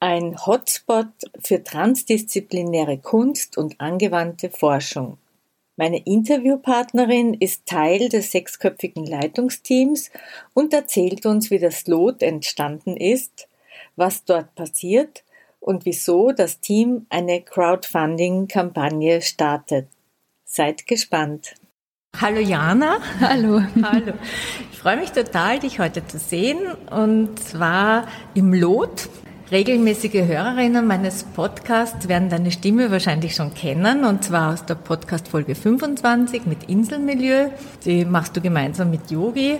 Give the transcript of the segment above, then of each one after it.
ein Hotspot für transdisziplinäre Kunst und angewandte Forschung. Meine Interviewpartnerin ist Teil des sechsköpfigen Leitungsteams und erzählt uns, wie das Lot entstanden ist, was dort passiert und wieso das Team eine Crowdfunding-Kampagne startet. Seid gespannt. Hallo Jana. Hallo. Hallo. Ich freue mich total, dich heute zu sehen und zwar im Lot. Regelmäßige Hörerinnen meines Podcasts werden deine Stimme wahrscheinlich schon kennen, und zwar aus der Podcast Folge 25 mit Inselmilieu. Die machst du gemeinsam mit Yogi.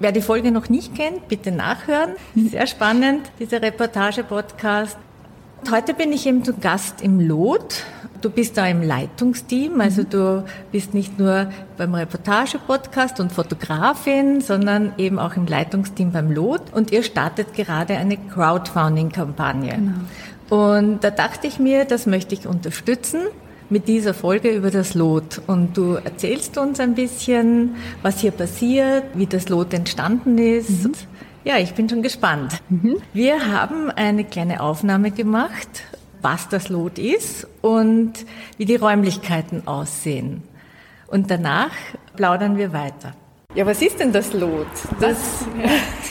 Wer die Folge noch nicht kennt, bitte nachhören. Sehr spannend, dieser Reportage-Podcast. Heute bin ich eben zu Gast im Lot Du bist da im Leitungsteam, also du bist nicht nur beim Reportage-Podcast und Fotografin, sondern eben auch im Leitungsteam beim LOT und ihr startet gerade eine Crowdfunding-Kampagne. Genau. Und da dachte ich mir, das möchte ich unterstützen mit dieser Folge über das Lot. Und du erzählst uns ein bisschen, was hier passiert, wie das Lot entstanden ist. Mhm. Ja, ich bin schon gespannt. Mhm. Wir haben eine kleine Aufnahme gemacht was das Lot ist und wie die Räumlichkeiten aussehen. Und danach plaudern wir weiter. Ja, was ist denn das Lot? Das,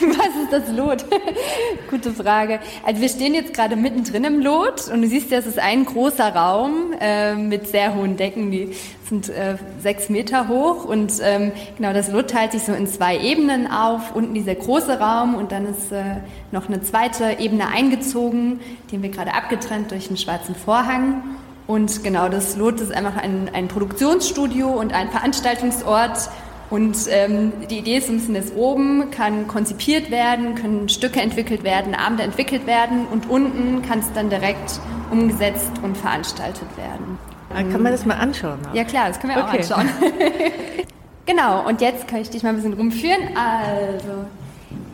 was ist das Lot? Gute Frage. Also wir stehen jetzt gerade mittendrin im Lot und du siehst ja, es ist ein großer Raum äh, mit sehr hohen Decken, die sind äh, sechs Meter hoch und ähm, genau das Lot teilt sich so in zwei Ebenen auf. Unten dieser große Raum und dann ist äh, noch eine zweite Ebene eingezogen, den wir gerade abgetrennt durch einen schwarzen Vorhang. Und genau, das Lot ist einfach ein, ein Produktionsstudio und ein Veranstaltungsort und ähm, die Idee ist ein bisschen, dass oben kann konzipiert werden, können Stücke entwickelt werden, Abende entwickelt werden und unten kann es dann direkt umgesetzt und veranstaltet werden. Dann kann man das mal anschauen? Auch. Ja klar, das können wir okay. auch anschauen. genau, und jetzt kann ich dich mal ein bisschen rumführen. Also,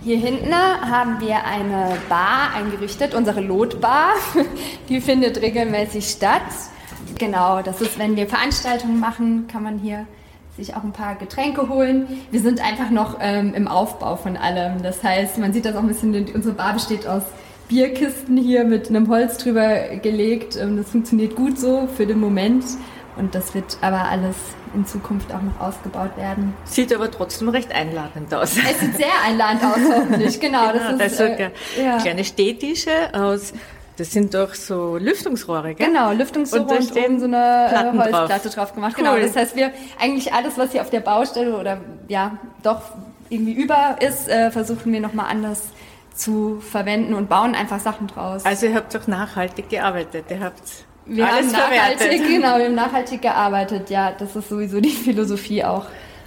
hier hinten haben wir eine Bar eingerichtet, unsere Lotbar. Die findet regelmäßig statt. Genau, das ist, wenn wir Veranstaltungen machen, kann man hier sich auch ein paar Getränke holen. Wir sind einfach noch ähm, im Aufbau von allem. Das heißt, man sieht das auch ein bisschen, unsere Bar besteht aus Bierkisten hier mit einem Holz drüber gelegt. Das funktioniert gut so für den Moment. Und das wird aber alles in Zukunft auch noch ausgebaut werden. Sieht aber trotzdem recht einladend aus. Es sieht sehr einladend aus, hoffentlich. Genau, genau das ist, ist äh, ja. kleine Städtische aus das sind doch so Lüftungsrohre, gell? Genau, Lüftungsrohre und, und oben so eine äh, Platten Holzplatte drauf, drauf gemacht. Genau, cool. Genau, das heißt, wir eigentlich alles, was hier auf der Baustelle oder ja, doch irgendwie über ist, äh, versuchen wir nochmal anders zu verwenden und bauen einfach Sachen draus. Also ihr habt doch nachhaltig gearbeitet, ihr habt wir alles haben nachhaltig, verwertet. genau, wir haben nachhaltig gearbeitet, ja, das ist sowieso die Philosophie auch,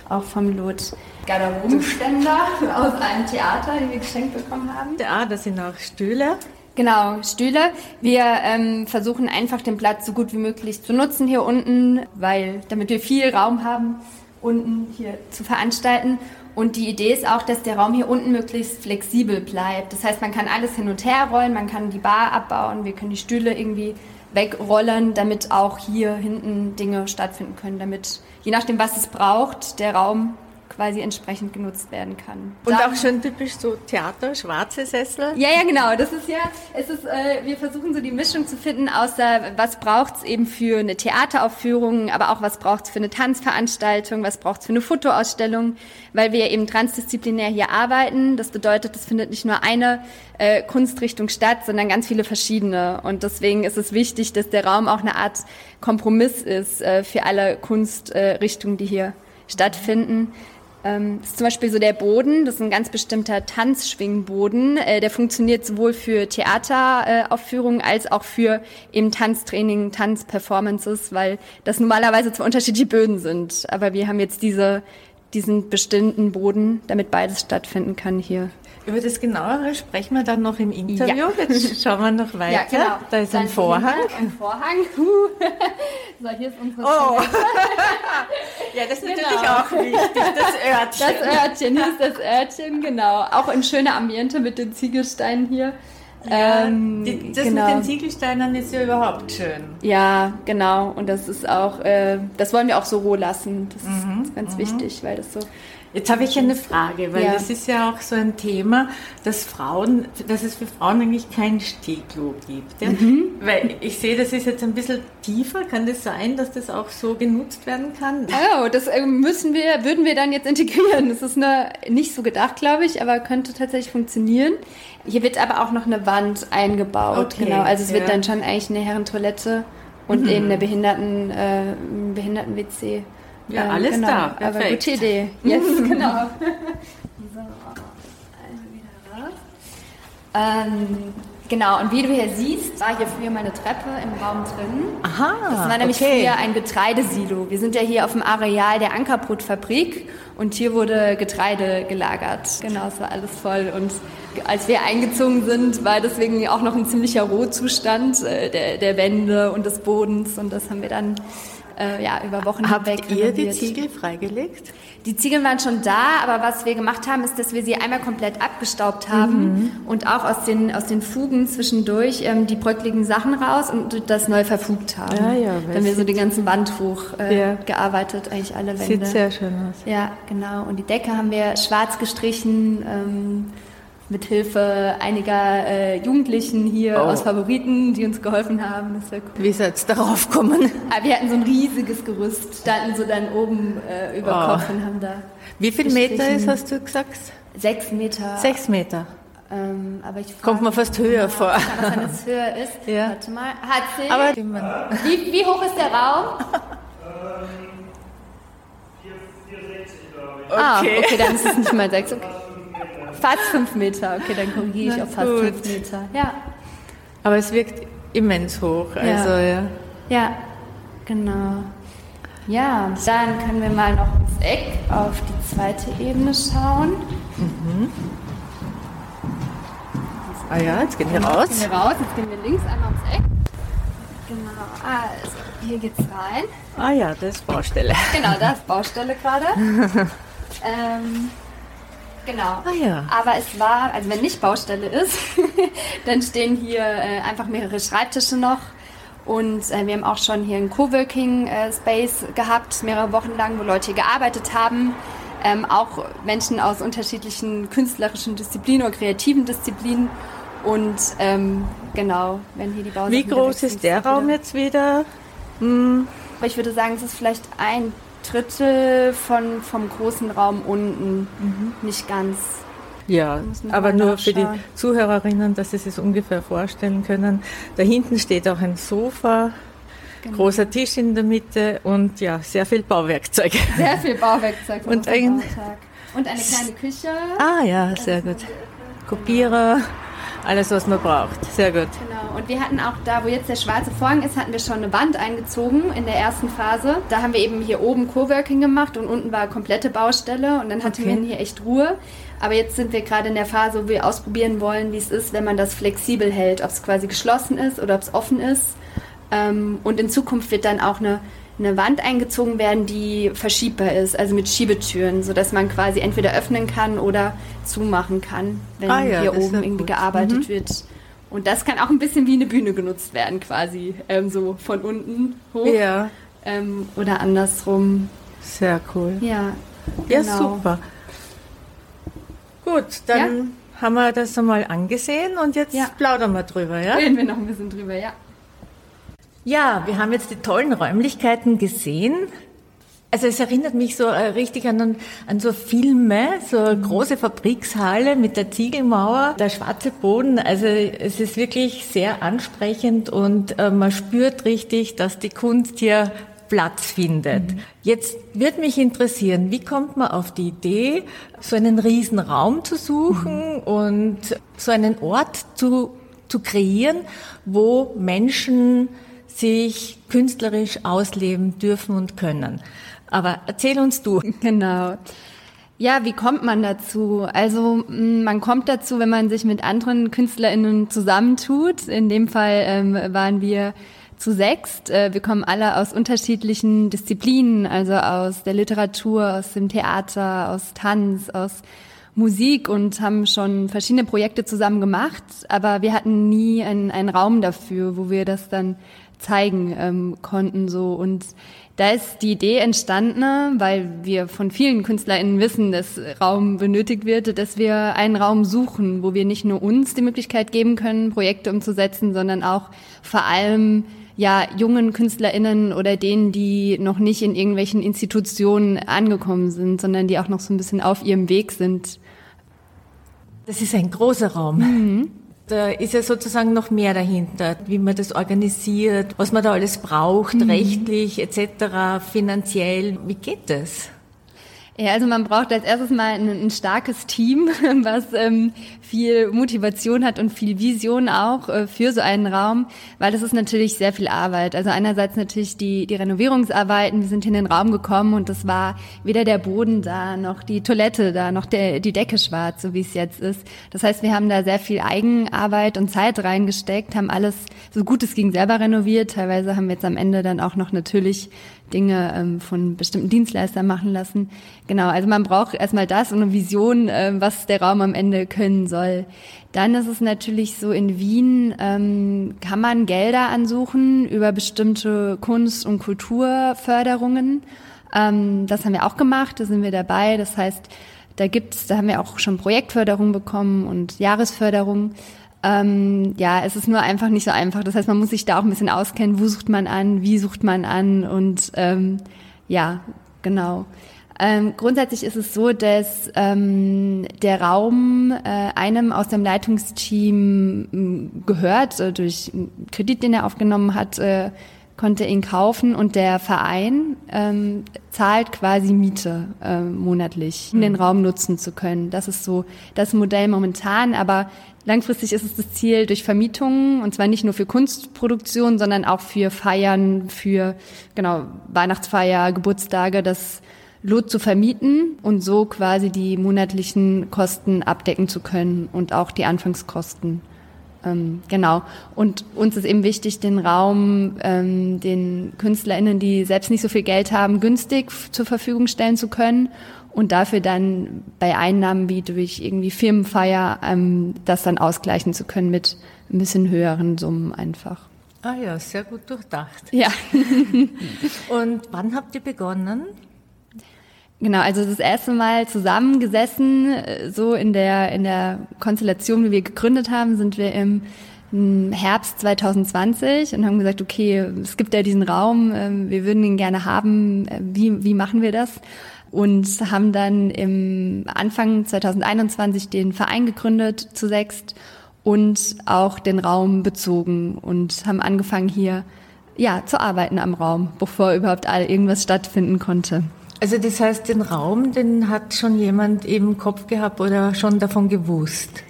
auch vom Lot. Garderobenständer aus einem Theater, die wir geschenkt bekommen haben. Ja, das sind auch Stühle. Genau, Stühle. Wir ähm, versuchen einfach den Platz so gut wie möglich zu nutzen hier unten, weil damit wir viel Raum haben, unten hier zu veranstalten. Und die Idee ist auch, dass der Raum hier unten möglichst flexibel bleibt. Das heißt, man kann alles hin und her rollen, man kann die Bar abbauen, wir können die Stühle irgendwie wegrollen, damit auch hier hinten Dinge stattfinden können, damit je nachdem, was es braucht, der Raum quasi entsprechend genutzt werden kann. Und Dann, auch schon typisch so Theater, schwarze Sessel? Ja, ja, genau. Das ist ja, es ist, äh, wir versuchen so die Mischung zu finden, außer was braucht es eben für eine Theateraufführung, aber auch was braucht es für eine Tanzveranstaltung, was braucht es für eine Fotoausstellung, weil wir eben transdisziplinär hier arbeiten. Das bedeutet, es findet nicht nur eine äh, Kunstrichtung statt, sondern ganz viele verschiedene. Und deswegen ist es wichtig, dass der Raum auch eine Art Kompromiss ist äh, für alle Kunstrichtungen, die hier stattfinden. Ähm, das ist zum Beispiel so der Boden, das ist ein ganz bestimmter Tanzschwingboden. Äh, der funktioniert sowohl für Theateraufführungen als auch für eben Tanztraining, Tanzperformances, weil das normalerweise zwar unterschiedliche Böden sind, aber wir haben jetzt diese, diesen bestimmten Boden, damit beides stattfinden kann hier. Über das Genauere sprechen wir dann noch im Interview. Ja. Jetzt schauen wir noch weiter. Ja, genau. Da ist dann ein Vorhang. Ein Vorhang. so, hier ist unsere Oh. ja, das ist genau. natürlich auch wichtig, das Örtchen. Das Örtchen, hier ist das Örtchen, genau. Auch ein schöner Ambiente mit den Ziegelsteinen hier. Ja, ähm, die, das genau. mit den Ziegelsteinen ist ja überhaupt schön. Ja, genau. Und das ist auch, äh, das wollen wir auch so roh lassen. Das mhm, ist ganz mhm. wichtig, weil das so Jetzt habe ich eine Frage, weil ja. das ist ja auch so ein Thema, dass Frauen, dass es für Frauen eigentlich kein Steglo gibt. Ja? Mhm. Weil ich sehe, das ist jetzt ein bisschen tiefer. Kann das sein, dass das auch so genutzt werden kann? Oh, das äh, müssen wir, würden wir dann jetzt integrieren. Das ist eine, nicht so gedacht, glaube ich, aber könnte tatsächlich funktionieren. Hier wird aber auch noch eine Wand eingebaut. Okay, genau. Also es ja. wird dann schon eigentlich eine Herrentoilette und mhm. eben eine Behinderten, äh, Behinderten-WC. Ja, ähm, alles genau. da. Perfekt. Aber gute Idee. Yes, genau. so, also wieder raus. Ähm, genau, und wie du hier siehst, war hier früher meine Treppe im Raum drin. Aha. Das war nämlich okay. früher ein Getreidesilo. Wir sind ja hier auf dem Areal der Ankerbrotfabrik und hier wurde Getreide gelagert. Genau, es war alles voll. Und als wir eingezogen sind, war deswegen auch noch ein ziemlicher Rohzustand äh, der, der Wände und des Bodens. Und das haben wir dann äh, ja, über Wochen Habt hinweg Habt ihr die Ziegel freigelegt? Die Ziegel waren schon da, aber was wir gemacht haben, ist, dass wir sie einmal komplett abgestaubt haben mhm. und auch aus den, aus den Fugen zwischendurch ähm, die bröckligen Sachen raus und das neu verfugt haben. Ja, ja, Dann haben wir so die ganze Wand hoch äh, ja. gearbeitet, eigentlich alle Wände. Sieht sehr schön aus. Ja, genau. Und die Decke haben wir schwarz gestrichen. Ähm, mit Hilfe einiger äh, Jugendlichen hier oh. aus Favoriten, die uns geholfen haben. Das cool. Wie soll es darauf kommen? Aber wir hatten so ein riesiges Gerüst, standen so dann oben äh, über oh. Kopf und haben da. Wie viel Meter ist, hast du gesagt? Sechs Meter. Sechs Meter. Ähm, aber ich Kommt man fast höher vor. Kann wenn es höher ist. Ja. Warte mal. Hat sie. Aber wie, wie hoch ist der Raum? Okay. Ah, okay, dann ist es nicht mal sechs. Okay. Fast fünf Meter. Okay, dann korrigiere ich auf fast gut. fünf Meter. Ja. Aber es wirkt immens hoch. Also, ja. ja. ja. genau. Ja, dann können wir mal noch ins Eck auf die zweite Ebene schauen. Mhm. Ah ja, jetzt gehen wir raus. Jetzt gehen wir raus, jetzt gehen wir links einmal ums Eck. Genau, also hier geht's rein. Ah ja, das ist Baustelle. Genau, das ist Baustelle gerade. ähm, Genau. Ah, ja. Aber es war, also wenn nicht Baustelle ist, dann stehen hier äh, einfach mehrere Schreibtische noch. Und äh, wir haben auch schon hier einen Coworking äh, Space gehabt, mehrere Wochen lang, wo Leute hier gearbeitet haben. Ähm, auch Menschen aus unterschiedlichen künstlerischen Disziplinen oder kreativen Disziplinen. Und ähm, genau, wenn hier die Bausachen Wie groß ist der Raum jetzt wieder? Hm. Aber ich würde sagen, es ist vielleicht ein Drittel von, vom großen Raum unten. Mhm. Nicht ganz. Ja, aber nur für die Zuhörerinnen, dass sie sich ungefähr vorstellen können. Da hinten steht auch ein Sofa, genau. großer Tisch in der Mitte und ja, sehr viel Bauwerkzeug. Sehr viel Bauwerkzeug. und, ein, und eine kleine Küche. Ah ja, sehr gut. Kopierer alles, was man braucht. Sehr gut. Genau. Und wir hatten auch da, wo jetzt der schwarze Vorhang ist, hatten wir schon eine Wand eingezogen in der ersten Phase. Da haben wir eben hier oben Coworking gemacht und unten war komplette Baustelle und dann hatten okay. wir hier echt Ruhe. Aber jetzt sind wir gerade in der Phase, wo wir ausprobieren wollen, wie es ist, wenn man das flexibel hält, ob es quasi geschlossen ist oder ob es offen ist. Ähm, und in Zukunft wird dann auch eine eine Wand eingezogen werden, die verschiebbar ist, also mit Schiebetüren, sodass man quasi entweder öffnen kann oder zumachen kann, wenn ah ja, hier oben irgendwie gut. gearbeitet mhm. wird. Und das kann auch ein bisschen wie eine Bühne genutzt werden, quasi ähm, so von unten hoch. Ja. Ähm, oder andersrum. Sehr cool. Ja. Ja, genau. super. Gut, dann ja? haben wir das einmal angesehen und jetzt plaudern wir drüber, ja? Reden wir noch ein bisschen drüber, ja. Ja, wir haben jetzt die tollen Räumlichkeiten gesehen. Also es erinnert mich so äh, richtig an, an so Filme, so eine große Fabrikshalle mit der Ziegelmauer, der schwarze Boden. Also es ist wirklich sehr ansprechend und äh, man spürt richtig, dass die Kunst hier Platz findet. Mhm. Jetzt wird mich interessieren, wie kommt man auf die Idee, so einen riesen Raum zu suchen mhm. und so einen Ort zu, zu kreieren, wo Menschen sich künstlerisch ausleben dürfen und können. Aber erzähl uns du. Genau. Ja, wie kommt man dazu? Also mm, man kommt dazu, wenn man sich mit anderen KünstlerInnen zusammentut. In dem Fall ähm, waren wir zu sechst. Äh, wir kommen alle aus unterschiedlichen Disziplinen, also aus der Literatur, aus dem Theater, aus Tanz, aus Musik und haben schon verschiedene Projekte zusammen gemacht, aber wir hatten nie einen, einen Raum dafür, wo wir das dann zeigen ähm, konnten so und da ist die Idee entstanden, weil wir von vielen KünstlerInnen wissen, dass Raum benötigt wird, dass wir einen Raum suchen, wo wir nicht nur uns die Möglichkeit geben können, Projekte umzusetzen, sondern auch vor allem ja jungen KünstlerInnen oder denen, die noch nicht in irgendwelchen Institutionen angekommen sind, sondern die auch noch so ein bisschen auf ihrem Weg sind. Das ist ein großer Raum. Mhm. Da ist ja sozusagen noch mehr dahinter, wie man das organisiert, was man da alles braucht, mhm. rechtlich etc., finanziell. Wie geht das? Ja, also man braucht als erstes mal ein, ein starkes Team, was ähm, viel Motivation hat und viel Vision auch äh, für so einen Raum, weil das ist natürlich sehr viel Arbeit. Also einerseits natürlich die, die Renovierungsarbeiten, wir sind in den Raum gekommen und das war weder der Boden da, noch die Toilette da, noch der, die Decke schwarz, so wie es jetzt ist. Das heißt, wir haben da sehr viel Eigenarbeit und Zeit reingesteckt, haben alles so gut es ging selber renoviert. Teilweise haben wir jetzt am Ende dann auch noch natürlich Dinge ähm, von bestimmten Dienstleistern machen lassen. Genau, also man braucht erstmal das und eine Vision, äh, was der Raum am Ende können soll. Dann ist es natürlich so, in Wien ähm, kann man Gelder ansuchen über bestimmte Kunst- und Kulturförderungen. Ähm, das haben wir auch gemacht, da sind wir dabei. Das heißt, da gibt's, da haben wir auch schon Projektförderung bekommen und Jahresförderung. Ähm, ja, es ist nur einfach nicht so einfach. Das heißt, man muss sich da auch ein bisschen auskennen, wo sucht man an, wie sucht man an und ähm, ja, genau. Ähm, grundsätzlich ist es so, dass ähm, der Raum äh, einem aus dem Leitungsteam gehört, äh, durch einen Kredit, den er aufgenommen hat, äh, konnte ihn kaufen und der Verein ähm, zahlt quasi Miete äh, monatlich, um den mhm. Raum nutzen zu können. Das ist so das Modell momentan, aber langfristig ist es das Ziel durch Vermietungen und zwar nicht nur für Kunstproduktion, sondern auch für Feiern, für genau Weihnachtsfeier, Geburtstage, das Lot zu vermieten und so quasi die monatlichen Kosten abdecken zu können und auch die Anfangskosten. Ähm, genau. Und uns ist eben wichtig, den Raum ähm, den KünstlerInnen, die selbst nicht so viel Geld haben, günstig zur Verfügung stellen zu können und dafür dann bei Einnahmen wie durch irgendwie Firmenfeier ähm, das dann ausgleichen zu können mit ein bisschen höheren Summen einfach. Ah ja, sehr gut durchdacht. Ja. und wann habt ihr begonnen? Genau, also das erste Mal zusammengesessen, äh, so in der, in der Konstellation, wie wir gegründet haben, sind wir im Herbst 2020 und haben gesagt, okay, es gibt ja diesen Raum, ähm, wir würden ihn gerne haben, äh, wie, wie machen wir das? Und haben dann im Anfang 2021 den Verein gegründet zu sechst und auch den Raum bezogen und haben angefangen hier ja zu arbeiten am Raum, bevor überhaupt all irgendwas stattfinden konnte. Also das heißt, den Raum, den hat schon jemand im Kopf gehabt oder schon davon gewusst?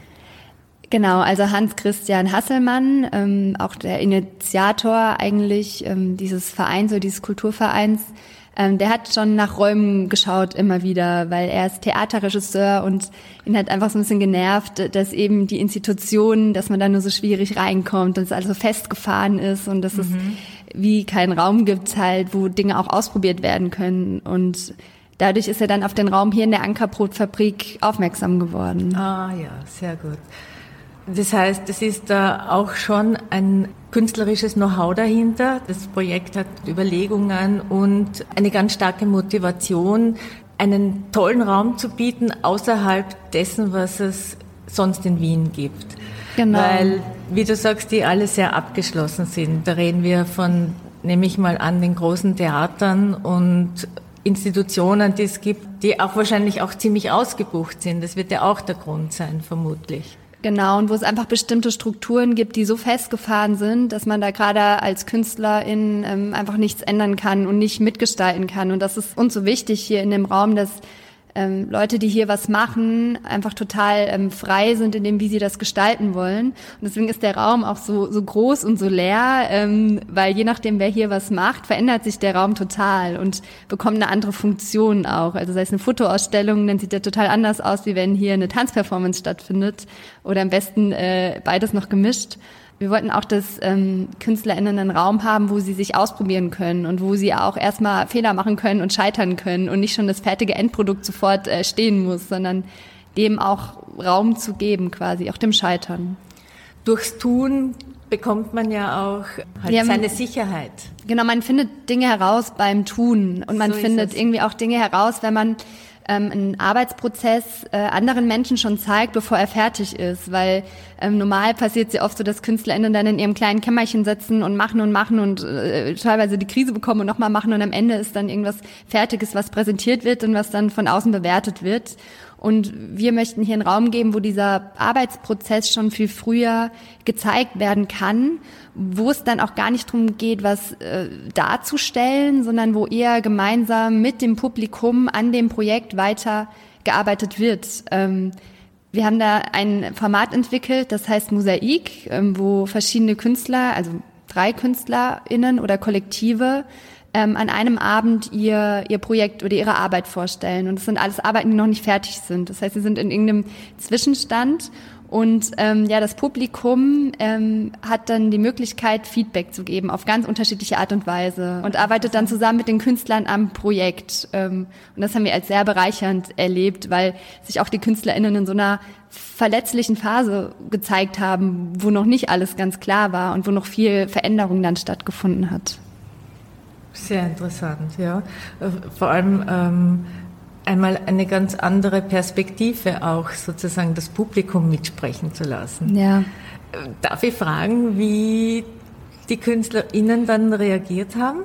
Genau, also Hans-Christian Hasselmann, ähm, auch der Initiator eigentlich ähm, dieses Vereins oder dieses Kulturvereins, ähm, der hat schon nach Räumen geschaut immer wieder, weil er ist Theaterregisseur und ihn hat einfach so ein bisschen genervt, dass eben die Institutionen, dass man da nur so schwierig reinkommt, dass es also festgefahren ist und dass mhm. es wie keinen Raum gibt halt, wo Dinge auch ausprobiert werden können. Und dadurch ist er dann auf den Raum hier in der Ankerbrotfabrik aufmerksam geworden. Ah ja, sehr gut. Das heißt, es ist da auch schon ein künstlerisches Know-how dahinter. Das Projekt hat Überlegungen und eine ganz starke Motivation, einen tollen Raum zu bieten außerhalb dessen, was es sonst in Wien gibt. Genau. Weil, wie du sagst, die alle sehr abgeschlossen sind. Da reden wir von, nehme ich mal an, den großen Theatern und Institutionen, die es gibt, die auch wahrscheinlich auch ziemlich ausgebucht sind. Das wird ja auch der Grund sein, vermutlich. Genau, und wo es einfach bestimmte Strukturen gibt, die so festgefahren sind, dass man da gerade als Künstlerin ähm, einfach nichts ändern kann und nicht mitgestalten kann. Und das ist uns so wichtig hier in dem Raum, dass ähm, Leute, die hier was machen, einfach total ähm, frei sind in dem, wie sie das gestalten wollen. Und deswegen ist der Raum auch so, so groß und so leer, ähm, weil je nachdem, wer hier was macht, verändert sich der Raum total und bekommt eine andere Funktion auch. Also sei es eine Fotoausstellung, dann sieht der total anders aus, wie wenn hier eine Tanzperformance stattfindet oder am besten äh, beides noch gemischt. Wir wollten auch, dass ähm, KünstlerInnen einen Raum haben, wo sie sich ausprobieren können und wo sie auch erstmal Fehler machen können und scheitern können und nicht schon das fertige Endprodukt sofort äh, stehen muss, sondern dem auch Raum zu geben, quasi, auch dem Scheitern. Durchs Tun bekommt man ja auch halt ja, seine Sicherheit. Genau, man findet Dinge heraus beim Tun und man so findet irgendwie auch Dinge heraus, wenn man ähm, einen Arbeitsprozess äh, anderen Menschen schon zeigt, bevor er fertig ist. Weil ähm, normal passiert sehr oft so, dass KünstlerInnen dann in ihrem kleinen Kämmerchen sitzen und machen und machen und äh, teilweise die Krise bekommen und nochmal machen und am Ende ist dann irgendwas Fertiges, was präsentiert wird und was dann von außen bewertet wird. Und wir möchten hier einen Raum geben, wo dieser Arbeitsprozess schon viel früher gezeigt werden kann, wo es dann auch gar nicht darum geht, was äh, darzustellen, sondern wo eher gemeinsam mit dem Publikum an dem Projekt weiter gearbeitet wird. Ähm, wir haben da ein Format entwickelt, das heißt Mosaik, ähm, wo verschiedene Künstler, also drei KünstlerInnen oder Kollektive ähm, an einem Abend ihr, ihr Projekt oder ihre Arbeit vorstellen. Und das sind alles Arbeiten, die noch nicht fertig sind. Das heißt, sie sind in irgendeinem Zwischenstand und ähm, ja, das Publikum ähm, hat dann die Möglichkeit, Feedback zu geben auf ganz unterschiedliche Art und Weise und arbeitet dann zusammen mit den Künstlern am Projekt. Ähm, und das haben wir als sehr bereichernd erlebt, weil sich auch die KünstlerInnen in so einer verletzlichen Phase gezeigt haben, wo noch nicht alles ganz klar war und wo noch viel Veränderung dann stattgefunden hat. Sehr interessant, ja. Vor allem ähm, einmal eine ganz andere Perspektive auch sozusagen das Publikum mitsprechen zu lassen. Ja. Darf ich fragen, wie die KünstlerInnen dann reagiert haben?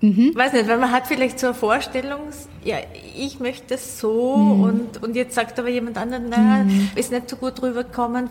Mhm. Weiß nicht, weil man hat vielleicht so eine Vorstellung, ja, ich möchte es so mhm. und, und jetzt sagt aber jemand anderes, naja, mhm. ist nicht so gut rübergekommen.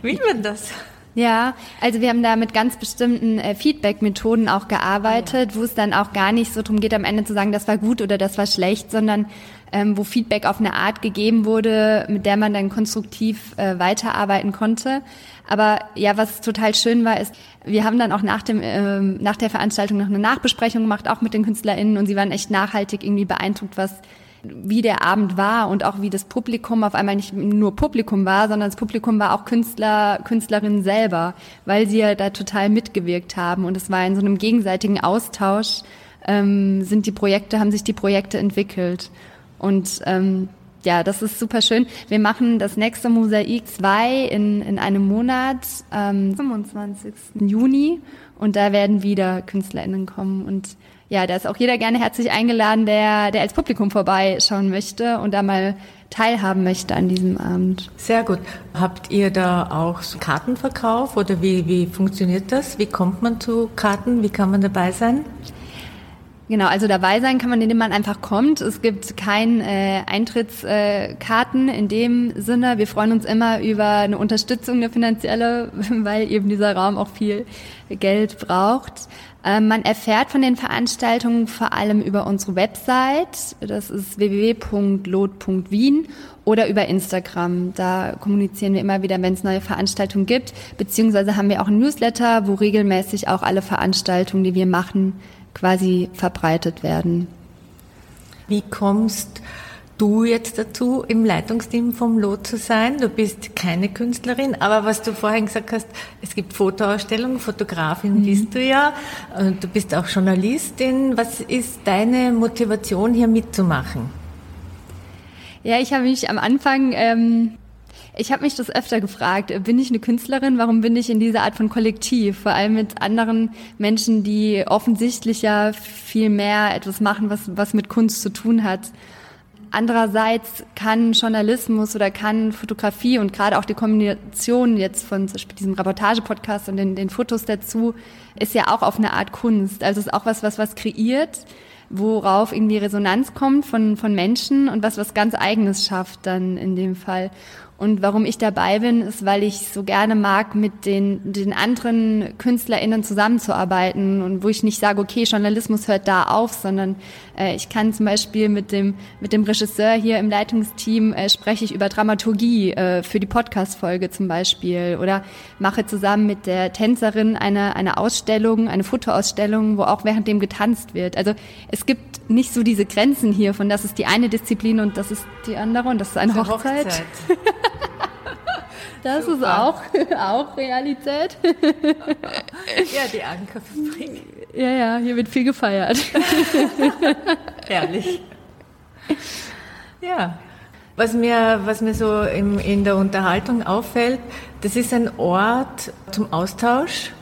Will man das? Ja, also wir haben da mit ganz bestimmten äh, Feedback-Methoden auch gearbeitet, wo es dann auch gar nicht so darum geht, am Ende zu sagen, das war gut oder das war schlecht, sondern ähm, wo Feedback auf eine Art gegeben wurde, mit der man dann konstruktiv äh, weiterarbeiten konnte. Aber ja, was total schön war, ist, wir haben dann auch nach dem äh, nach der Veranstaltung noch eine Nachbesprechung gemacht, auch mit den KünstlerInnen, und sie waren echt nachhaltig irgendwie beeindruckt, was wie der Abend war und auch wie das Publikum auf einmal nicht nur Publikum war, sondern das Publikum war auch Künstler, Künstlerinnen selber, weil sie ja da total mitgewirkt haben und es war in so einem gegenseitigen Austausch ähm, sind die Projekte, haben sich die Projekte entwickelt und ähm, ja, das ist super schön. Wir machen das nächste Mosaik 2 in, in einem Monat, ähm, 25. Juni und da werden wieder KünstlerInnen kommen und ja, da ist auch jeder gerne herzlich eingeladen, der, der als Publikum vorbeischauen möchte und da mal teilhaben möchte an diesem Abend. Sehr gut. Habt ihr da auch Kartenverkauf oder wie, wie funktioniert das? Wie kommt man zu Karten? Wie kann man dabei sein? Genau, also dabei sein kann man, indem man einfach kommt. Es gibt kein äh, Eintrittskarten äh, in dem Sinne. Wir freuen uns immer über eine Unterstützung, eine finanzielle, weil eben dieser Raum auch viel Geld braucht. Ähm, man erfährt von den Veranstaltungen vor allem über unsere Website, das ist www.lot.wien oder über Instagram. Da kommunizieren wir immer wieder, wenn es neue Veranstaltungen gibt. Beziehungsweise haben wir auch ein Newsletter, wo regelmäßig auch alle Veranstaltungen, die wir machen, quasi verbreitet werden. Wie kommst du jetzt dazu, im Leitungsteam vom Lot zu sein? Du bist keine Künstlerin, aber was du vorhin gesagt hast, es gibt Fotoausstellungen, Fotografin mhm. bist du ja, du bist auch Journalistin. Was ist deine Motivation, hier mitzumachen? Ja, ich habe mich am Anfang, ähm, ich habe mich das öfter gefragt, bin ich eine Künstlerin? Warum bin ich in dieser Art von Kollektiv? Vor allem mit anderen Menschen, die offensichtlich ja viel mehr etwas machen, was, was mit Kunst zu tun hat. Andererseits kann Journalismus oder kann Fotografie und gerade auch die Kombination jetzt von zum Beispiel diesem Reportage-Podcast und den, den Fotos dazu ist ja auch auf eine Art Kunst. Also es ist auch was, was was kreiert, worauf irgendwie Resonanz kommt von, von Menschen und was was ganz Eigenes schafft dann in dem Fall. Und warum ich dabei bin, ist, weil ich so gerne mag, mit den, den anderen KünstlerInnen zusammenzuarbeiten und wo ich nicht sage, okay, Journalismus hört da auf, sondern äh, ich kann zum Beispiel mit dem, mit dem Regisseur hier im Leitungsteam äh, spreche ich über Dramaturgie äh, für die Podcast-Folge zum Beispiel oder mache zusammen mit der Tänzerin eine, eine Ausstellung, eine Fotoausstellung, wo auch währenddem getanzt wird. Also es gibt nicht so diese Grenzen hier von das ist die eine Disziplin und das ist die andere und das ist eine Hochzeit. Hochzeit. Das Super. ist auch, auch Realität. Ja, die Ankerfabrik. Ja, ja, hier wird viel gefeiert. Herrlich. Ja. Was mir, was mir so in, in der Unterhaltung auffällt, das ist ein Ort zum Austausch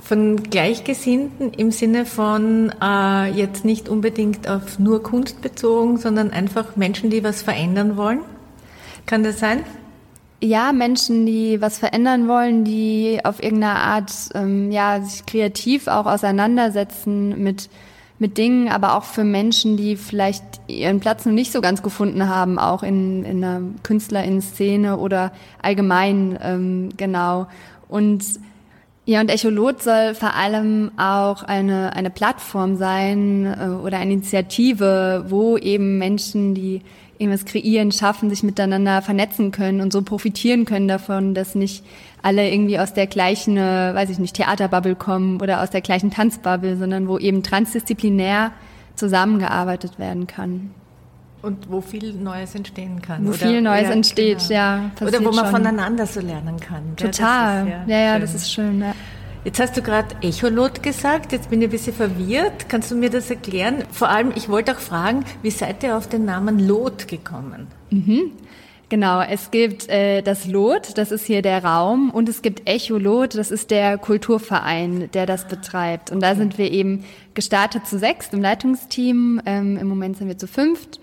von Gleichgesinnten im Sinne von äh, jetzt nicht unbedingt auf nur Kunst bezogen, sondern einfach Menschen, die was verändern wollen. Kann das sein? Ja, Menschen, die was verändern wollen, die auf irgendeine Art ähm, ja, sich kreativ auch auseinandersetzen mit, mit Dingen, aber auch für Menschen, die vielleicht ihren Platz noch nicht so ganz gefunden haben, auch in, in einer Künstlerinnen-Szene oder allgemein, ähm, genau. Und ja, und Echolot soll vor allem auch eine, eine Plattform sein äh, oder eine Initiative, wo eben Menschen, die irgendwas kreieren, schaffen, sich miteinander vernetzen können und so profitieren können davon, dass nicht alle irgendwie aus der gleichen, äh, weiß ich nicht, Theaterbubble kommen oder aus der gleichen Tanzbubble, sondern wo eben transdisziplinär zusammengearbeitet werden kann. Und wo viel Neues entstehen kann. Wo oder? viel Neues ja, entsteht, genau. ja. Oder wo man schon. voneinander so lernen kann. Total. Ja, ist, ja, ja, das ist schön. Ja. Jetzt hast du gerade Echolot gesagt, jetzt bin ich ein bisschen verwirrt. Kannst du mir das erklären? Vor allem, ich wollte auch fragen, wie seid ihr auf den Namen Lot gekommen? Mhm. Genau, es gibt äh, das Lot, das ist hier der Raum, und es gibt Echolot, das ist der Kulturverein, der das betreibt. Und da sind wir eben gestartet zu sechst im Leitungsteam. Ähm, Im Moment sind wir zu fünft.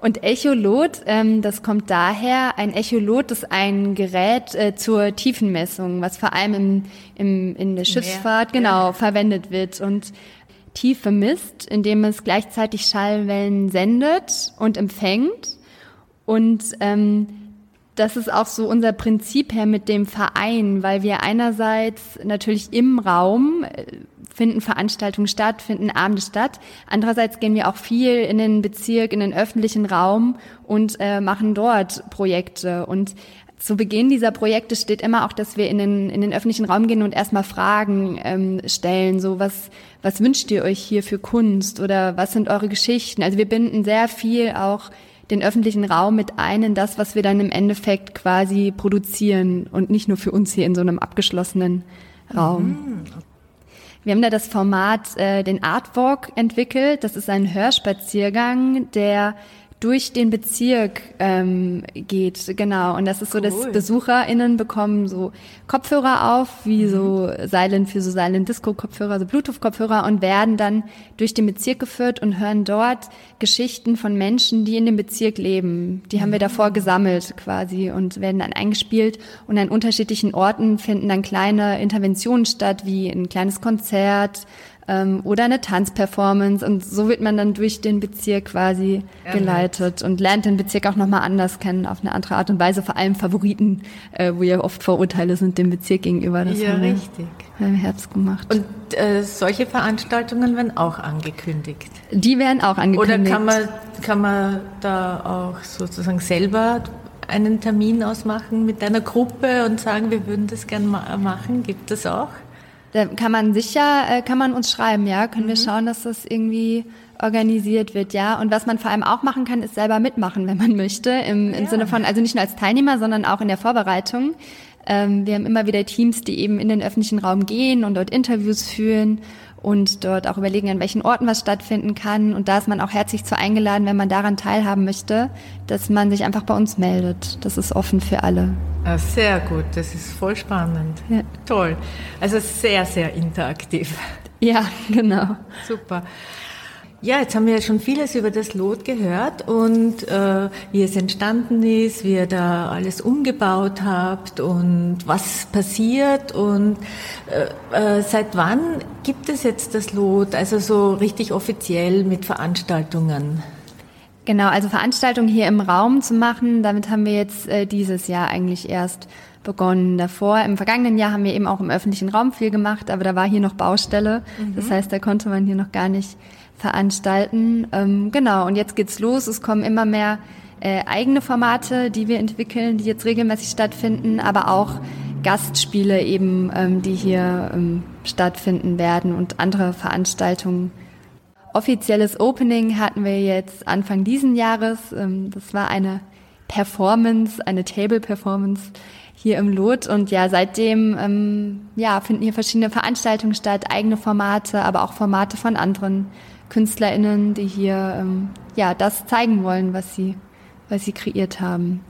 Und Echolot, ähm, das kommt daher, ein Echolot ist ein Gerät äh, zur Tiefenmessung, was vor allem im, im, in der Schiffsfahrt Meer. genau ja. verwendet wird. Und Tiefe misst, indem es gleichzeitig Schallwellen sendet und empfängt. Und ähm, das ist auch so unser Prinzip her mit dem Verein, weil wir einerseits natürlich im Raum äh, finden Veranstaltungen statt, finden Abende statt. Andererseits gehen wir auch viel in den Bezirk, in den öffentlichen Raum und äh, machen dort Projekte. Und zu Beginn dieser Projekte steht immer auch, dass wir in den, in den öffentlichen Raum gehen und erstmal Fragen ähm, stellen, so was, was wünscht ihr euch hier für Kunst oder was sind eure Geschichten? Also wir binden sehr viel auch den öffentlichen Raum mit ein in das, was wir dann im Endeffekt quasi produzieren und nicht nur für uns hier in so einem abgeschlossenen Raum. Mhm. Wir haben da das Format, äh, den Artwalk entwickelt. Das ist ein Hörspaziergang, der durch den Bezirk ähm, geht, genau. Und das ist so, cool. dass BesucherInnen bekommen so Kopfhörer auf, wie mhm. so Silent für so Silent Disco Kopfhörer, so Bluetooth Kopfhörer und werden dann durch den Bezirk geführt und hören dort Geschichten von Menschen, die in dem Bezirk leben. Die haben wir davor gesammelt quasi und werden dann eingespielt und an unterschiedlichen Orten finden dann kleine Interventionen statt, wie ein kleines Konzert, ähm, oder eine Tanzperformance und so wird man dann durch den Bezirk quasi ja, geleitet und lernt den Bezirk auch nochmal anders kennen, auf eine andere Art und Weise, vor allem Favoriten, äh, wo ja oft Vorurteile sind dem Bezirk gegenüber. Das ja, haben wir, richtig. Haben wir Herbst gemacht. Und äh, solche Veranstaltungen werden auch angekündigt? Die werden auch angekündigt. Oder kann man, kann man da auch sozusagen selber einen Termin ausmachen mit einer Gruppe und sagen, wir würden das gerne machen? Gibt es auch? Da kann man sicher, äh, kann man uns schreiben, ja, können mhm. wir schauen, dass das irgendwie organisiert wird, ja. Und was man vor allem auch machen kann, ist selber mitmachen, wenn man möchte, im, im ja. Sinne von, also nicht nur als Teilnehmer, sondern auch in der Vorbereitung. Ähm, wir haben immer wieder Teams, die eben in den öffentlichen Raum gehen und dort Interviews führen und dort auch überlegen, an welchen Orten was stattfinden kann. Und da ist man auch herzlich zu eingeladen, wenn man daran teilhaben möchte, dass man sich einfach bei uns meldet. Das ist offen für alle. Ja, sehr gut, das ist voll spannend. Ja. Toll. Also sehr, sehr interaktiv. Ja, genau. Super. Ja, jetzt haben wir ja schon vieles über das Lot gehört und äh, wie es entstanden ist, wie ihr da alles umgebaut habt und was passiert und äh, äh, seit wann gibt es jetzt das Lot, also so richtig offiziell mit Veranstaltungen? Genau, also Veranstaltungen hier im Raum zu machen, damit haben wir jetzt äh, dieses Jahr eigentlich erst begonnen. Davor, im vergangenen Jahr haben wir eben auch im öffentlichen Raum viel gemacht, aber da war hier noch Baustelle. Mhm. Das heißt, da konnte man hier noch gar nicht veranstalten. Ähm, genau, und jetzt geht's los. Es kommen immer mehr äh, eigene Formate, die wir entwickeln, die jetzt regelmäßig stattfinden, aber auch Gastspiele eben, ähm, die hier ähm, stattfinden werden und andere Veranstaltungen offizielles Opening hatten wir jetzt Anfang diesen Jahres. Ähm, das war eine Performance, eine Table-Performance hier im Lot. Und ja, seitdem ähm, ja, finden hier verschiedene Veranstaltungen statt, eigene Formate, aber auch Formate von anderen KünstlerInnen, die hier ähm, ja, das zeigen wollen, was sie, was sie kreiert haben.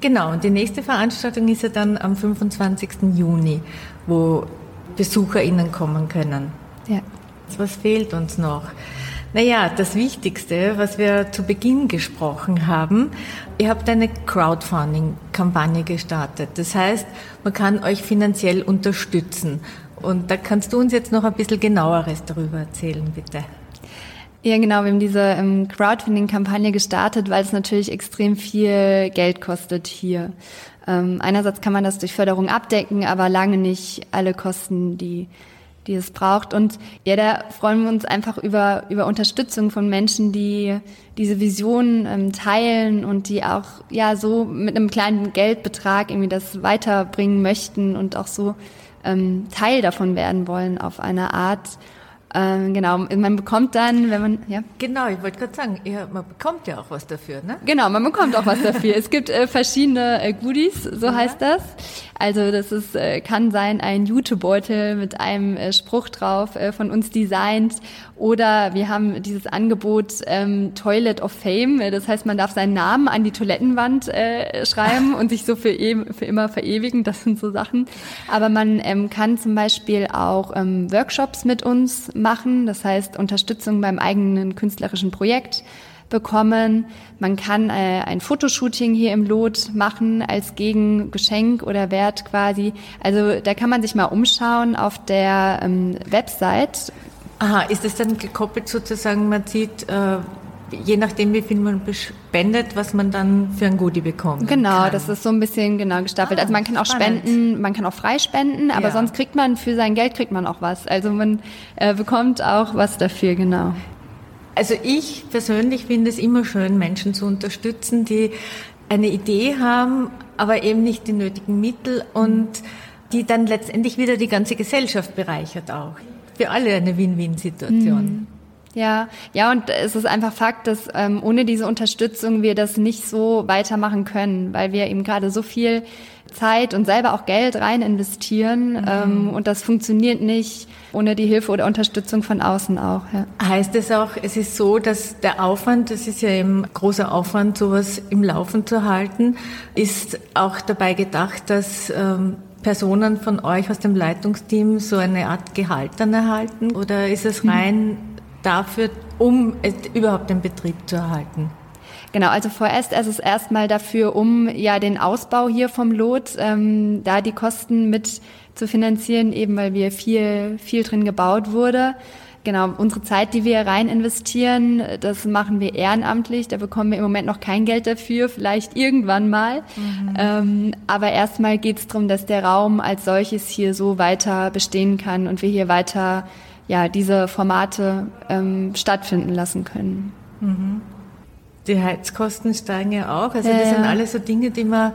Genau, und die nächste Veranstaltung ist ja dann am 25. Juni, wo BesucherInnen kommen können. Ja. Was fehlt uns noch? Naja, das Wichtigste, was wir zu Beginn gesprochen haben, ihr habt eine Crowdfunding-Kampagne gestartet. Das heißt, man kann euch finanziell unterstützen. Und da kannst du uns jetzt noch ein bisschen genaueres darüber erzählen, bitte. Ja, genau. Wir haben diese ähm, Crowdfunding-Kampagne gestartet, weil es natürlich extrem viel Geld kostet hier. Ähm, einerseits kann man das durch Förderung abdecken, aber lange nicht alle Kosten, die die es braucht. Und ja, da freuen wir uns einfach über, über Unterstützung von Menschen, die diese Vision ähm, teilen und die auch ja so mit einem kleinen Geldbetrag irgendwie das weiterbringen möchten und auch so ähm, Teil davon werden wollen auf eine Art. Ähm, genau, man bekommt dann, wenn man, ja. Genau, ich wollte gerade sagen, ja, man bekommt ja auch was dafür, ne? Genau, man bekommt auch was dafür. es gibt äh, verschiedene äh, Goodies, so ja. heißt das. Also das ist, äh, kann sein ein YouTube-Beutel mit einem äh, Spruch drauf äh, von uns designt oder wir haben dieses Angebot ähm, Toilet of Fame. Das heißt, man darf seinen Namen an die Toilettenwand äh, schreiben und sich so für, e für immer verewigen. Das sind so Sachen. Aber man ähm, kann zum Beispiel auch ähm, Workshops mit uns machen. Das heißt, Unterstützung beim eigenen künstlerischen Projekt bekommen. Man kann äh, ein Fotoshooting hier im Lot machen als Gegengeschenk oder Wert quasi. Also da kann man sich mal umschauen auf der ähm, Website. Aha, ist es dann gekoppelt sozusagen, man sieht, äh, je nachdem wie viel man spendet, was man dann für ein Goodie bekommt. Genau, kann. das ist so ein bisschen genau gestapelt. Ah, also man kann auch spannend. spenden, man kann auch frei spenden, aber ja. sonst kriegt man für sein Geld kriegt man auch was. Also man äh, bekommt auch was dafür, genau. Also ich persönlich finde es immer schön, Menschen zu unterstützen, die eine Idee haben, aber eben nicht die nötigen Mittel und die dann letztendlich wieder die ganze Gesellschaft bereichert auch. Für alle eine Win-Win-Situation. Mhm. Ja, ja, und es ist einfach Fakt, dass ähm, ohne diese Unterstützung wir das nicht so weitermachen können, weil wir eben gerade so viel Zeit und selber auch Geld rein investieren mhm. ähm, und das funktioniert nicht ohne die Hilfe oder Unterstützung von außen auch. Ja. Heißt es auch, es ist so, dass der Aufwand, das ist ja eben großer Aufwand, sowas im Laufen zu halten, ist auch dabei gedacht, dass ähm, Personen von euch aus dem Leitungsteam so eine Art Gehalt dann erhalten? Oder ist es mhm. rein. Dafür, um überhaupt den Betrieb zu erhalten? Genau, also vorerst ist es erstmal dafür, um ja den Ausbau hier vom Lot, ähm, da die Kosten mit zu finanzieren, eben weil wir viel, viel drin gebaut wurde. Genau, unsere Zeit, die wir rein investieren, das machen wir ehrenamtlich. Da bekommen wir im Moment noch kein Geld dafür, vielleicht irgendwann mal. Mhm. Ähm, aber erstmal geht es darum, dass der Raum als solches hier so weiter bestehen kann und wir hier weiter ja, diese Formate ähm, stattfinden lassen können. Mhm. Die Heizkosten steigen ja auch. Also das sind alles so Dinge, die man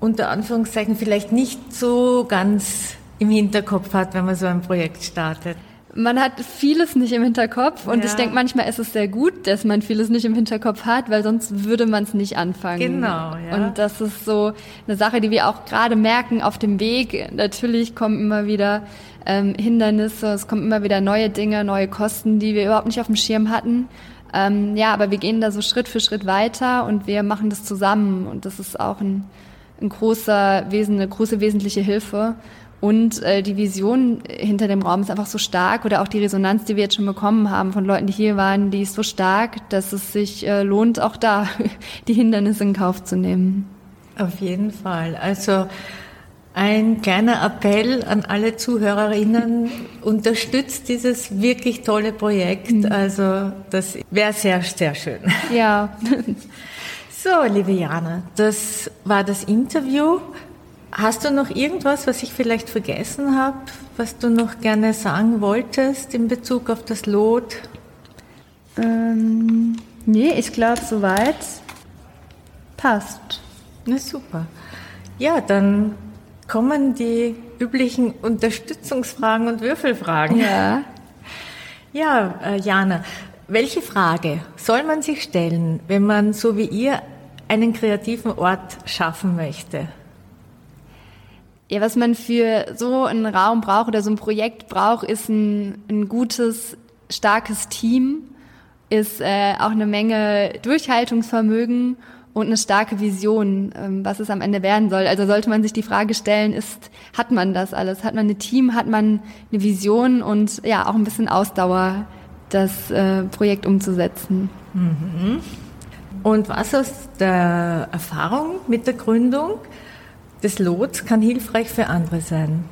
unter Anführungszeichen vielleicht nicht so ganz im Hinterkopf hat, wenn man so ein Projekt startet. Man hat vieles nicht im Hinterkopf und ja. ich denke, manchmal ist es sehr gut, dass man vieles nicht im Hinterkopf hat, weil sonst würde man es nicht anfangen. Genau, ja. Und das ist so eine Sache, die wir auch gerade merken auf dem Weg. Natürlich kommen immer wieder ähm, Hindernisse, es kommen immer wieder neue Dinge, neue Kosten, die wir überhaupt nicht auf dem Schirm hatten. Ähm, ja, aber wir gehen da so Schritt für Schritt weiter und wir machen das zusammen und das ist auch ein, ein großer Wesen, eine große wesentliche Hilfe. Und äh, die Vision hinter dem Raum ist einfach so stark oder auch die Resonanz, die wir jetzt schon bekommen haben von Leuten, die hier waren, die ist so stark, dass es sich äh, lohnt, auch da die Hindernisse in Kauf zu nehmen. Auf jeden Fall. Also Ein kleiner Appell an alle Zuhörerinnen, unterstützt dieses wirklich tolle Projekt. Mhm. Also das wäre sehr, sehr schön. Ja. So, liebe Jana, das war das Interview. Hast du noch irgendwas, was ich vielleicht vergessen habe, was du noch gerne sagen wolltest in Bezug auf das Lot? Ähm, nee, ich glaube, soweit passt. Na super. Ja, dann kommen die üblichen Unterstützungsfragen und Würfelfragen. Ja. Ja, äh, Jana, welche Frage soll man sich stellen, wenn man so wie ihr einen kreativen Ort schaffen möchte? Ja, was man für so einen Raum braucht oder so ein Projekt braucht, ist ein, ein gutes, starkes Team, ist äh, auch eine Menge Durchhaltungsvermögen und eine starke Vision, ähm, was es am Ende werden soll. Also sollte man sich die Frage stellen, ist, hat man das alles? Hat man ein Team? Hat man eine Vision und ja, auch ein bisschen Ausdauer, das äh, Projekt umzusetzen? Mhm. Und was aus der Erfahrung mit der Gründung des Lots kann hilfreich für andere sein?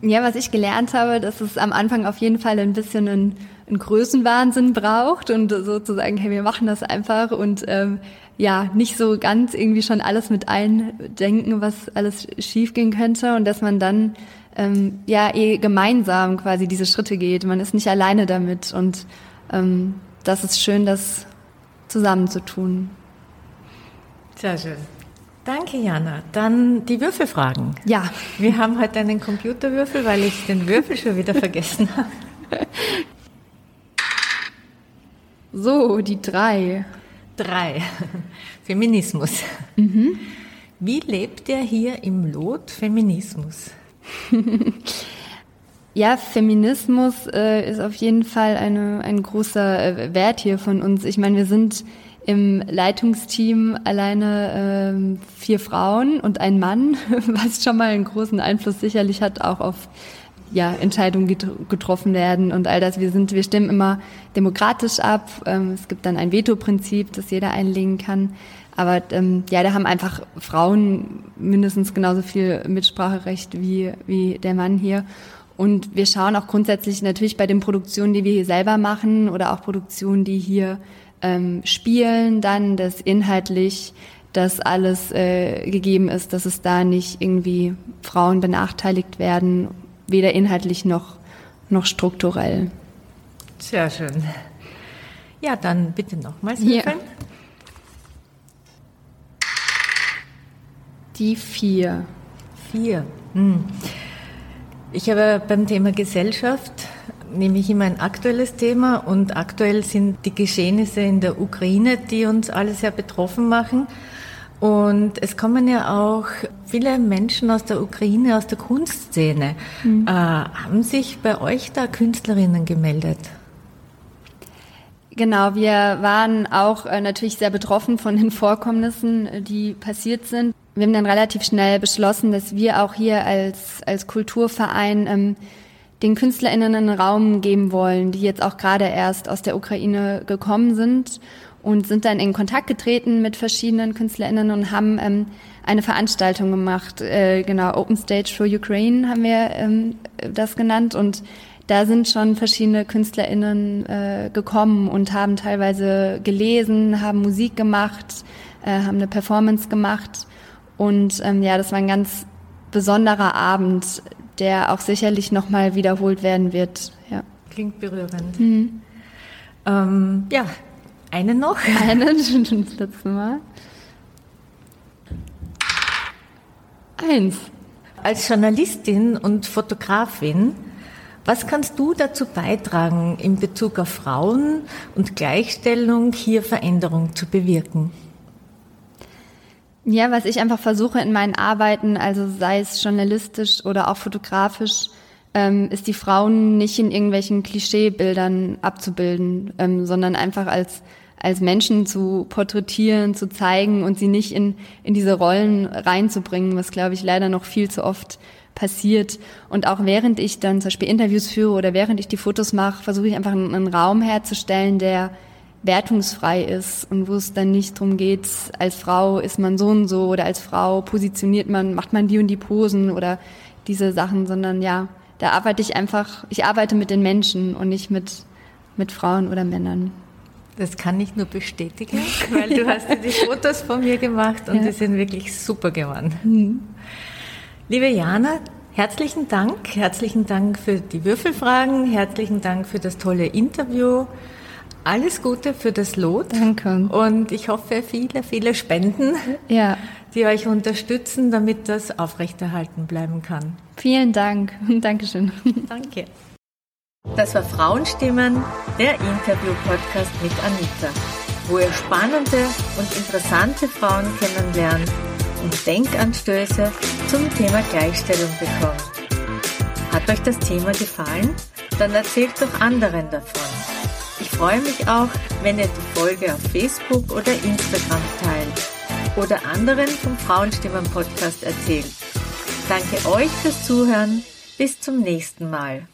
Ja, was ich gelernt habe, dass es am Anfang auf jeden Fall ein bisschen ein einen Größenwahnsinn braucht und sozusagen, hey, wir machen das einfach und ähm, ja, nicht so ganz irgendwie schon alles mit eindenken, was alles schiefgehen könnte und dass man dann ähm, ja eh gemeinsam quasi diese Schritte geht. Man ist nicht alleine damit und ähm, das ist schön, das zusammen zu tun. Sehr schön. Danke, Jana. Dann die Würfelfragen. Ja. Wir haben heute einen Computerwürfel, weil ich den Würfel schon wieder vergessen habe. So, die drei. Drei. Feminismus. Mhm. Wie lebt ihr hier im Lot Feminismus? ja, Feminismus äh, ist auf jeden Fall eine, ein großer äh, Wert hier von uns. Ich meine, wir sind im Leitungsteam alleine äh, vier Frauen und ein Mann, was schon mal einen großen Einfluss sicherlich hat, auch auf ja, Entscheidungen getroffen werden und all das. Wir sind, wir stimmen immer demokratisch ab. Ähm, es gibt dann ein Veto-Prinzip, das jeder einlegen kann. Aber ähm, ja, da haben einfach Frauen mindestens genauso viel Mitspracherecht wie, wie der Mann hier. Und wir schauen auch grundsätzlich natürlich bei den Produktionen, die wir hier selber machen oder auch Produktionen, die hier ähm, spielen, dann, dass inhaltlich dass alles äh, gegeben ist, dass es da nicht irgendwie Frauen benachteiligt werden weder inhaltlich noch, noch strukturell. Sehr schön. Ja, dann bitte nochmals würfeln. Ja. Die vier. Vier. Hm. Ich habe beim Thema Gesellschaft nämlich immer ein aktuelles Thema und aktuell sind die Geschehnisse in der Ukraine, die uns alle sehr betroffen machen. Und es kommen ja auch viele Menschen aus der Ukraine, aus der Kunstszene. Mhm. Äh, haben sich bei euch da Künstlerinnen gemeldet? Genau, wir waren auch äh, natürlich sehr betroffen von den Vorkommnissen, äh, die passiert sind. Wir haben dann relativ schnell beschlossen, dass wir auch hier als, als Kulturverein ähm, den KünstlerInnen einen Raum geben wollen, die jetzt auch gerade erst aus der Ukraine gekommen sind und sind dann in Kontakt getreten mit verschiedenen KünstlerInnen und haben ähm, eine Veranstaltung gemacht, äh, genau, Open Stage for Ukraine haben wir ähm, das genannt und da sind schon verschiedene KünstlerInnen äh, gekommen und haben teilweise gelesen, haben Musik gemacht, äh, haben eine Performance gemacht und ähm, ja, das war ein ganz besonderer Abend, der auch sicherlich nochmal wiederholt werden wird. Ja. Klingt berührend. Mhm. Ähm, ja, einen noch? Einen, schon das letzte Mal. Eins. Als Journalistin und Fotografin, was kannst du dazu beitragen, in Bezug auf Frauen und Gleichstellung hier Veränderung zu bewirken? Ja, was ich einfach versuche in meinen Arbeiten, also sei es journalistisch oder auch fotografisch, ähm, ist die Frauen nicht in irgendwelchen Klischeebildern abzubilden, ähm, sondern einfach als als Menschen zu porträtieren, zu zeigen und sie nicht in, in diese Rollen reinzubringen, was, glaube ich, leider noch viel zu oft passiert. Und auch während ich dann zum Beispiel Interviews führe oder während ich die Fotos mache, versuche ich einfach einen, einen Raum herzustellen, der wertungsfrei ist und wo es dann nicht darum geht, als Frau ist man so und so oder als Frau positioniert man, macht man die und die Posen oder diese Sachen, sondern ja, da arbeite ich einfach, ich arbeite mit den Menschen und nicht mit, mit Frauen oder Männern. Das kann ich nur bestätigen, weil du hast die Fotos von mir gemacht und ja. die sind wirklich super geworden. Mhm. Liebe Jana, herzlichen Dank. Herzlichen Dank für die Würfelfragen. Herzlichen Dank für das tolle Interview. Alles Gute für das Lot. Danke. Und ich hoffe, viele, viele Spenden, ja. die euch unterstützen, damit das aufrechterhalten bleiben kann. Vielen Dank. Dankeschön. Danke. Das war Frauenstimmen, der Interview-Podcast mit Anita, wo ihr spannende und interessante Frauen kennenlernt und Denkanstöße zum Thema Gleichstellung bekommt. Hat euch das Thema gefallen? Dann erzählt doch anderen davon. Ich freue mich auch, wenn ihr die Folge auf Facebook oder Instagram teilt oder anderen vom Frauenstimmen Podcast erzählt. Danke euch fürs Zuhören. Bis zum nächsten Mal.